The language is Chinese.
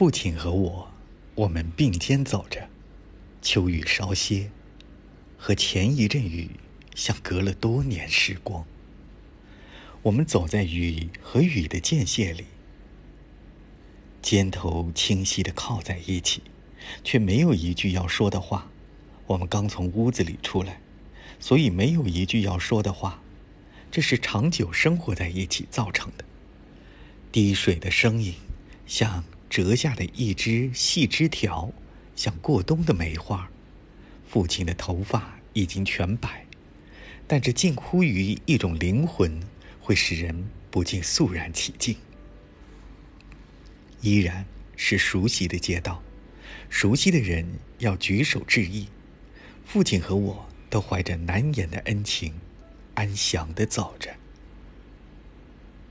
父亲和我，我们并肩走着，秋雨稍歇，和前一阵雨像隔了多年时光。我们走在雨和雨的间隙里，肩头清晰的靠在一起，却没有一句要说的话。我们刚从屋子里出来，所以没有一句要说的话。这是长久生活在一起造成的。滴水的声音，像折下的一枝细枝条，像过冬的梅花。父亲的头发已经全白，但这近乎于一种灵魂，会使人不禁肃然起敬。依然是熟悉的街道，熟悉的人要举手致意。父亲和我都怀着难言的恩情，安详地走着。